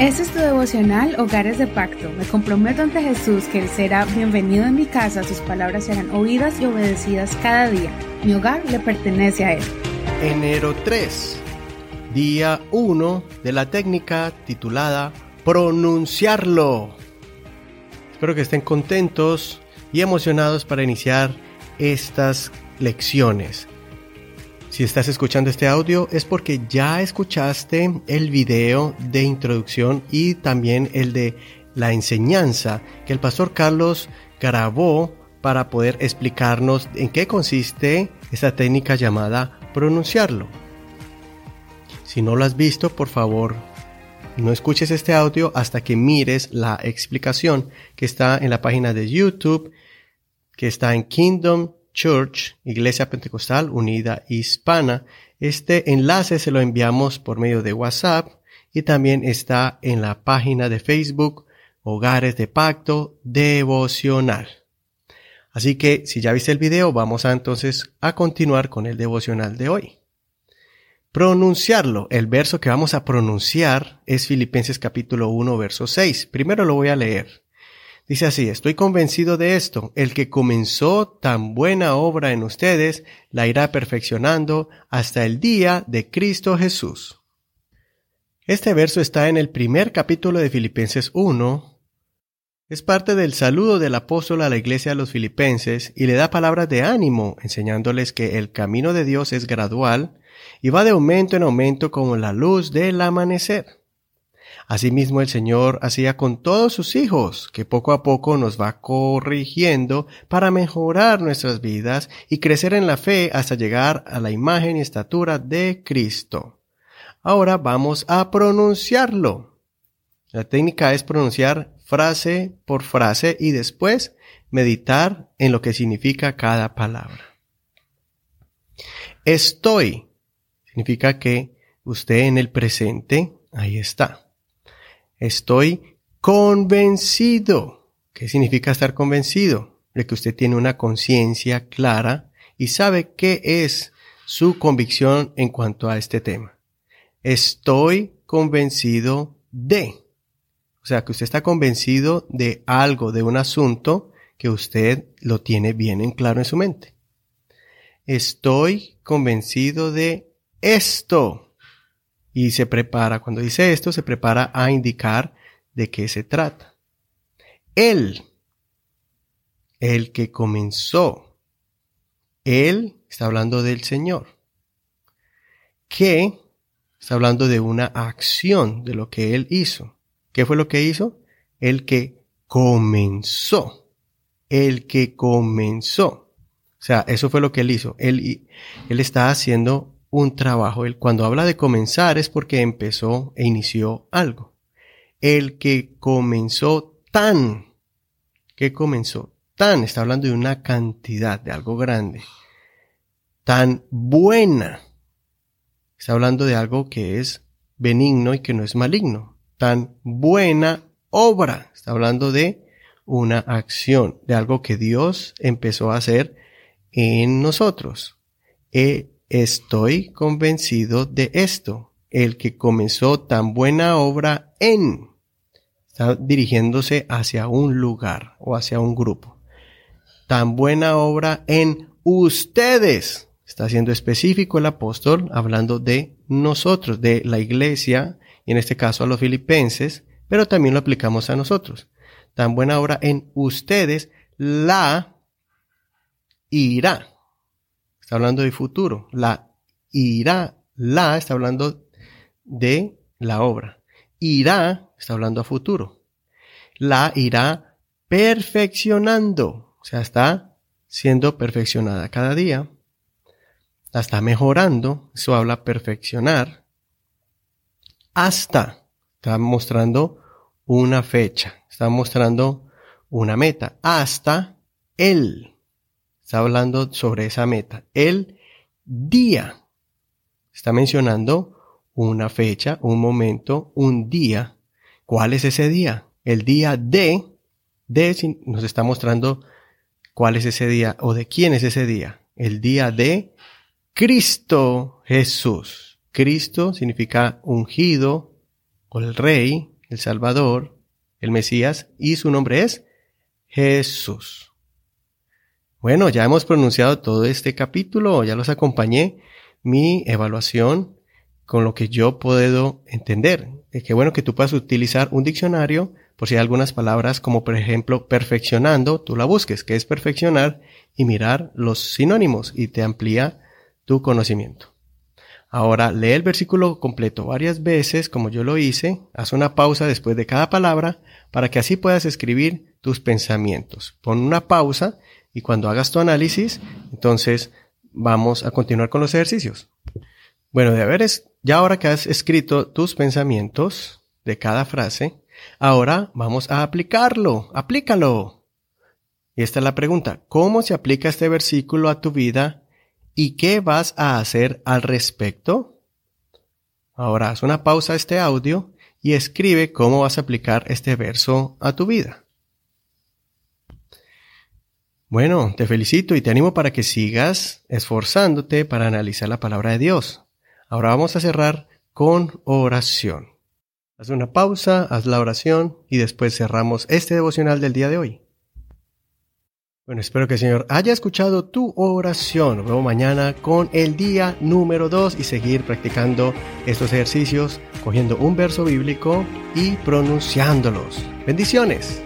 Este es tu devocional Hogares de Pacto. Me comprometo ante Jesús que Él será bienvenido en mi casa, sus palabras serán oídas y obedecidas cada día. Mi hogar le pertenece a Él. Enero 3, día 1 de la técnica titulada Pronunciarlo. Espero que estén contentos y emocionados para iniciar estas lecciones. Si estás escuchando este audio es porque ya escuchaste el video de introducción y también el de la enseñanza que el pastor Carlos grabó para poder explicarnos en qué consiste esta técnica llamada pronunciarlo. Si no lo has visto, por favor, no escuches este audio hasta que mires la explicación que está en la página de YouTube, que está en Kingdom Church, Iglesia Pentecostal Unida Hispana. Este enlace se lo enviamos por medio de WhatsApp y también está en la página de Facebook Hogares de Pacto Devocional. Así que si ya viste el video, vamos a entonces a continuar con el devocional de hoy. Pronunciarlo. El verso que vamos a pronunciar es Filipenses capítulo 1, verso 6. Primero lo voy a leer. Dice así, estoy convencido de esto, el que comenzó tan buena obra en ustedes, la irá perfeccionando hasta el día de Cristo Jesús. Este verso está en el primer capítulo de Filipenses 1. Es parte del saludo del apóstol a la iglesia de los filipenses y le da palabras de ánimo, enseñándoles que el camino de Dios es gradual y va de aumento en aumento como la luz del amanecer. Asimismo el Señor hacía con todos sus hijos, que poco a poco nos va corrigiendo para mejorar nuestras vidas y crecer en la fe hasta llegar a la imagen y estatura de Cristo. Ahora vamos a pronunciarlo. La técnica es pronunciar frase por frase y después meditar en lo que significa cada palabra. Estoy significa que usted en el presente, ahí está. Estoy convencido. ¿Qué significa estar convencido? De que usted tiene una conciencia clara y sabe qué es su convicción en cuanto a este tema. Estoy convencido de. O sea, que usted está convencido de algo, de un asunto que usted lo tiene bien en claro en su mente. Estoy convencido de esto y se prepara, cuando dice esto, se prepara a indicar de qué se trata. Él, el que comenzó, él está hablando del Señor, que está hablando de una acción, de lo que él hizo. ¿Qué fue lo que hizo? El que comenzó, el que comenzó. O sea, eso fue lo que él hizo. Él, él está haciendo un trabajo. Él cuando habla de comenzar es porque empezó e inició algo. El que comenzó tan, que comenzó tan, está hablando de una cantidad, de algo grande, tan buena. Está hablando de algo que es benigno y que no es maligno. Tan buena obra. Está hablando de una acción, de algo que Dios empezó a hacer en nosotros. E Estoy convencido de esto. El que comenzó tan buena obra en. Está dirigiéndose hacia un lugar o hacia un grupo. Tan buena obra en ustedes. Está siendo específico el apóstol hablando de nosotros, de la iglesia, y en este caso a los filipenses, pero también lo aplicamos a nosotros. Tan buena obra en ustedes la irá está hablando de futuro. La irá, la está hablando de la obra. Irá está hablando a futuro. La irá perfeccionando, o sea, está siendo perfeccionada cada día. La está mejorando, eso habla perfeccionar. Hasta, está mostrando una fecha, está mostrando una meta. Hasta él Está hablando sobre esa meta. El día. Está mencionando una fecha, un momento, un día. ¿Cuál es ese día? El día de, de nos está mostrando cuál es ese día o de quién es ese día. El día de Cristo Jesús. Cristo significa ungido o el rey, el Salvador, el Mesías, y su nombre es Jesús. Bueno, ya hemos pronunciado todo este capítulo, ya los acompañé, mi evaluación con lo que yo puedo entender. Es que bueno que tú puedas utilizar un diccionario por si hay algunas palabras como por ejemplo perfeccionando, tú la busques, que es perfeccionar, y mirar los sinónimos y te amplía tu conocimiento. Ahora lee el versículo completo varias veces, como yo lo hice, haz una pausa después de cada palabra para que así puedas escribir tus pensamientos. Pon una pausa y cuando hagas tu análisis, entonces vamos a continuar con los ejercicios. Bueno, de haber ya ahora que has escrito tus pensamientos de cada frase, ahora vamos a aplicarlo. Aplícalo. Y esta es la pregunta. ¿Cómo se aplica este versículo a tu vida ¿Y qué vas a hacer al respecto? Ahora haz una pausa a este audio y escribe cómo vas a aplicar este verso a tu vida. Bueno, te felicito y te animo para que sigas esforzándote para analizar la palabra de Dios. Ahora vamos a cerrar con oración. Haz una pausa, haz la oración y después cerramos este devocional del día de hoy. Bueno, espero que el Señor haya escuchado tu oración. Nos mañana con el día número 2 y seguir practicando estos ejercicios, cogiendo un verso bíblico y pronunciándolos. Bendiciones.